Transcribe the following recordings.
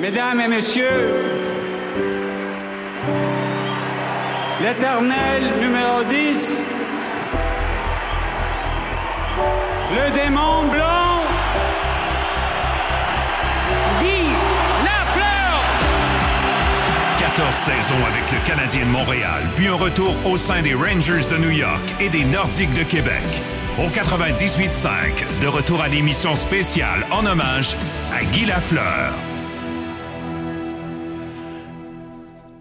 Mesdames et messieurs, l'éternel numéro 10, le démon blanc, Guy Lafleur. 14 saisons avec le Canadien de Montréal, puis un retour au sein des Rangers de New York et des Nordiques de Québec. Au 98.5, de retour à l'émission spéciale en hommage à Guy Lafleur.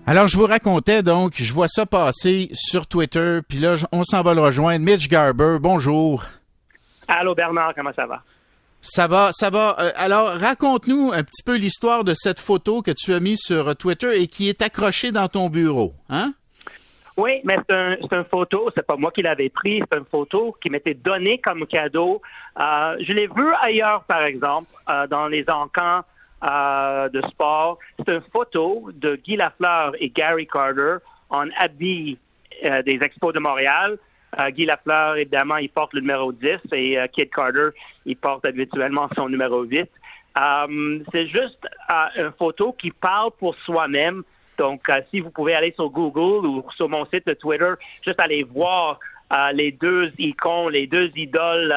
Alors, je vous racontais donc, je vois ça passer sur Twitter, puis là, on s'en va le rejoindre. Mitch Garber, bonjour. Allô Bernard, comment ça va? Ça va, ça va. Euh, alors, raconte-nous un petit peu l'histoire de cette photo que tu as mise sur Twitter et qui est accrochée dans ton bureau, hein? Oui, mais c'est un, une photo, c'est pas moi qui l'avais pris, c'est une photo qui m'était donnée comme cadeau. Euh, je l'ai vu ailleurs, par exemple, euh, dans les encans euh, de sport. C'est une photo de Guy Lafleur et Gary Carter en habit euh, des Expos de Montréal. Euh, Guy Lafleur, évidemment, il porte le numéro 10 et Kid Carter, il porte habituellement son numéro 8. c'est juste une photo qui parle pour soi-même. Donc, si vous pouvez aller sur Google ou sur mon site de Twitter, juste aller voir les deux icônes, les deux idoles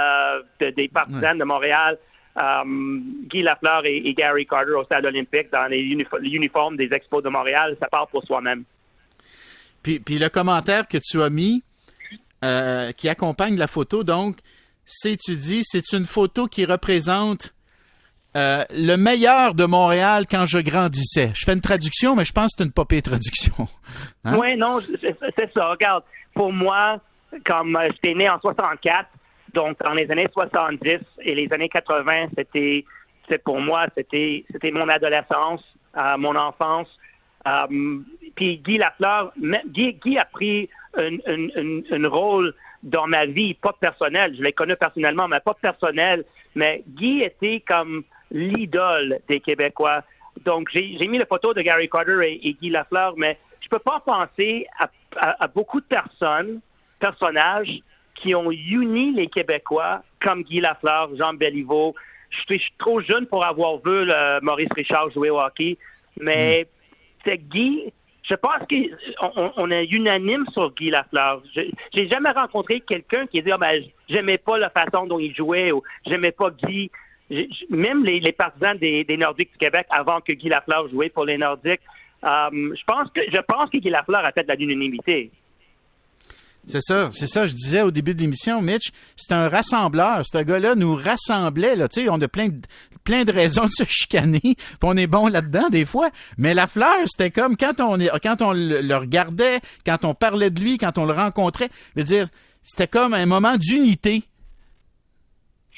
des partisans de Montréal euh, Guy Lafleur et, Gary Carter au stade olympique dans les, uniformes des Expos de Montréal, ça part pour soi-même. Puis, puis, le commentaire que tu as mis, euh, qui accompagne la photo, donc, c'est, tu dis, c'est une photo qui représente euh, le meilleur de Montréal quand je grandissais. Je fais une traduction, mais je pense que c'est une popée traduction. Hein? Oui, non, c'est ça. Regarde, pour moi, comme j'étais né en 64, donc, dans les années 70 et les années 80, c'était, pour moi, c'était, c'était mon adolescence, euh, mon enfance. Euh, puis Guy Lafleur, Guy, Guy a pris un, rôle dans ma vie, pas personnel. Je l'ai connu personnellement, mais pas personnel. Mais Guy était comme l'idole des Québécois. Donc, j'ai, mis la photo de Gary Carter et, Guy Lafleur, mais je peux pas penser à beaucoup de personnes, personnages qui ont uni les Québécois, comme Guy Lafleur, Jean Béliveau. Je suis, trop jeune pour avoir vu Maurice Richard jouer au hockey, mais c'est Guy. Je pense qu'on on est unanime sur Guy Lafleur. J'ai jamais rencontré quelqu'un qui a dit ah, ben, j'aimais pas la façon dont il jouait ou j'aimais pas Guy. Même les, partisans des, Nordiques du Québec, avant que Guy Lafleur jouait pour les Nordiques, euh, je pense que je pense que Guy Lafleur a fait de la l'unanimité. C'est ça, c'est ça, je disais au début de l'émission, Mitch, c'est un rassembleur. Ce gars-là nous rassemblait, là, tu sais, on a plein de, plein de raisons de se chicaner, puis on est bon là-dedans des fois, mais la fleur, c'était comme quand on quand on le, regardait, quand on parlait de lui, quand on le rencontrait, je veux dire, c'était comme un moment d'unité.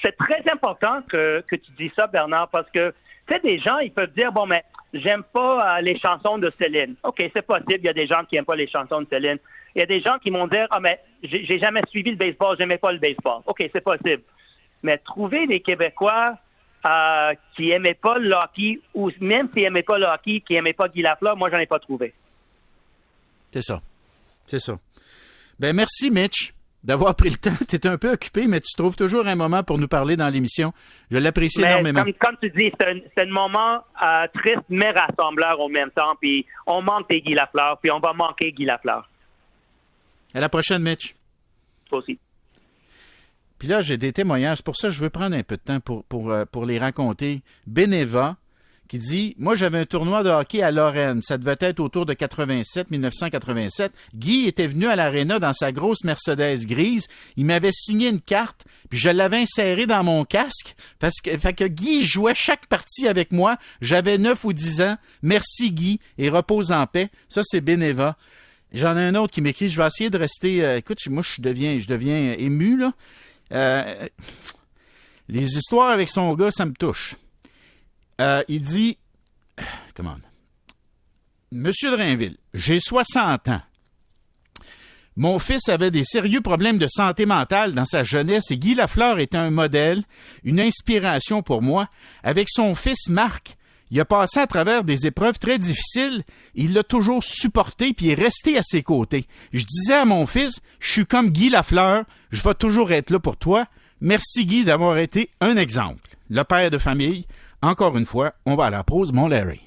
C'est très important que, que tu dis ça, Bernard, parce que, tu sais, des gens, ils peuvent dire, bon, mais j'aime pas euh, les chansons de Céline. OK, c'est possible, il y a des gens qui aiment pas les chansons de Céline. Il y a des gens qui m'ont dit Ah, mais j'ai jamais suivi le baseball, j'aimais pas le baseball. OK, c'est possible. Mais trouver des Québécois euh, qui aimaient pas le hockey, ou même s'ils n'aimaient pas le hockey, qui n'aimaient pas Guy Lafleur, moi, j'en ai pas trouvé. C'est ça. C'est ça. Ben, merci, Mitch, d'avoir pris le temps. Tu étais un peu occupé, mais tu trouves toujours un moment pour nous parler dans l'émission. Je l'apprécie énormément. Comme, tu dis, c'est un, moment euh, triste, mais rassembleur en même temps. Puis on manque Guy Lafleur, puis on va manquer Guy Lafleur. À la prochaine, Mitch. Toi aussi. Puis là, j'ai des témoignages. C'est pour ça que je veux prendre un peu de temps pour, pour, euh, pour les raconter. Beneva, qui dit Moi, j'avais un tournoi de hockey à Lorraine. Ça devait être autour de 87, 1987. Guy était venu à l'aréna dans sa grosse Mercedes grise. Il m'avait signé une carte, puis je l'avais inséré dans mon casque. Parce que, fait que Guy jouait chaque partie avec moi. J'avais 9 ou 10 ans. Merci, Guy, et repose en paix. Ça, c'est Beneva. J'en ai un autre qui m'écrit, je vais essayer de rester. Euh, écoute, moi, je deviens, je deviens ému, là. Euh, les histoires avec son gars, ça me touche. Euh, il dit Comment Monsieur de Rainville, j'ai 60 ans. Mon fils avait des sérieux problèmes de santé mentale dans sa jeunesse et Guy Lafleur était un modèle, une inspiration pour moi. Avec son fils Marc, il a passé à travers des épreuves très difficiles. Il l'a toujours supporté puis est resté à ses côtés. Je disais à mon fils, je suis comme Guy Lafleur, je vais toujours être là pour toi. Merci Guy d'avoir été un exemple. Le père de famille. Encore une fois, on va à la pause, mon Larry.